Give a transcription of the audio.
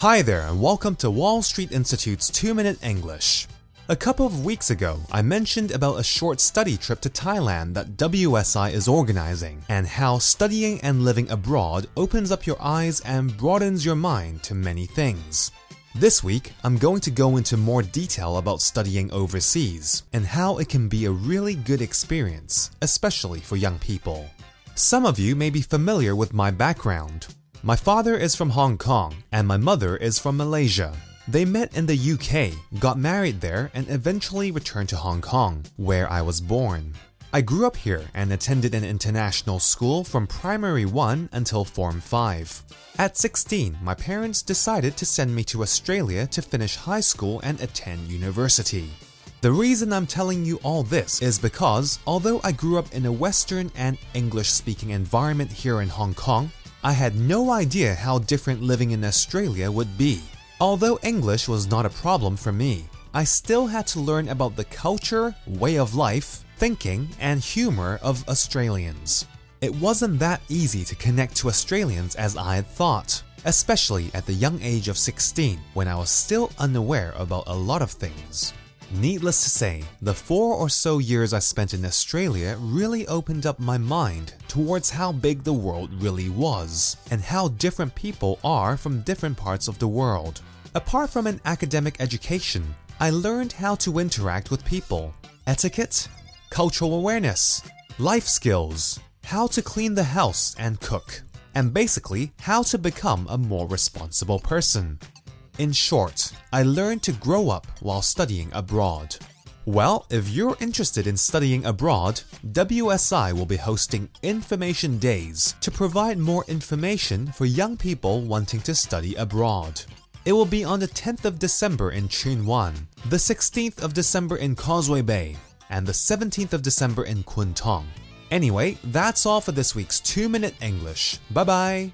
Hi there, and welcome to Wall Street Institute's 2 Minute English. A couple of weeks ago, I mentioned about a short study trip to Thailand that WSI is organizing, and how studying and living abroad opens up your eyes and broadens your mind to many things. This week, I'm going to go into more detail about studying overseas and how it can be a really good experience, especially for young people. Some of you may be familiar with my background. My father is from Hong Kong and my mother is from Malaysia. They met in the UK, got married there, and eventually returned to Hong Kong, where I was born. I grew up here and attended an international school from primary 1 until Form 5. At 16, my parents decided to send me to Australia to finish high school and attend university. The reason I'm telling you all this is because although I grew up in a Western and English speaking environment here in Hong Kong, I had no idea how different living in Australia would be. Although English was not a problem for me, I still had to learn about the culture, way of life, thinking, and humor of Australians. It wasn't that easy to connect to Australians as I had thought, especially at the young age of 16 when I was still unaware about a lot of things. Needless to say, the four or so years I spent in Australia really opened up my mind towards how big the world really was, and how different people are from different parts of the world. Apart from an academic education, I learned how to interact with people, etiquette, cultural awareness, life skills, how to clean the house and cook, and basically how to become a more responsible person. In short, I learned to grow up while studying abroad. Well, if you're interested in studying abroad, WSI will be hosting Information Days to provide more information for young people wanting to study abroad. It will be on the 10th of December in Tsuen Wan, the 16th of December in Causeway Bay, and the 17th of December in Kwun. Anyway, that's all for this week's 2 Minute English. Bye bye!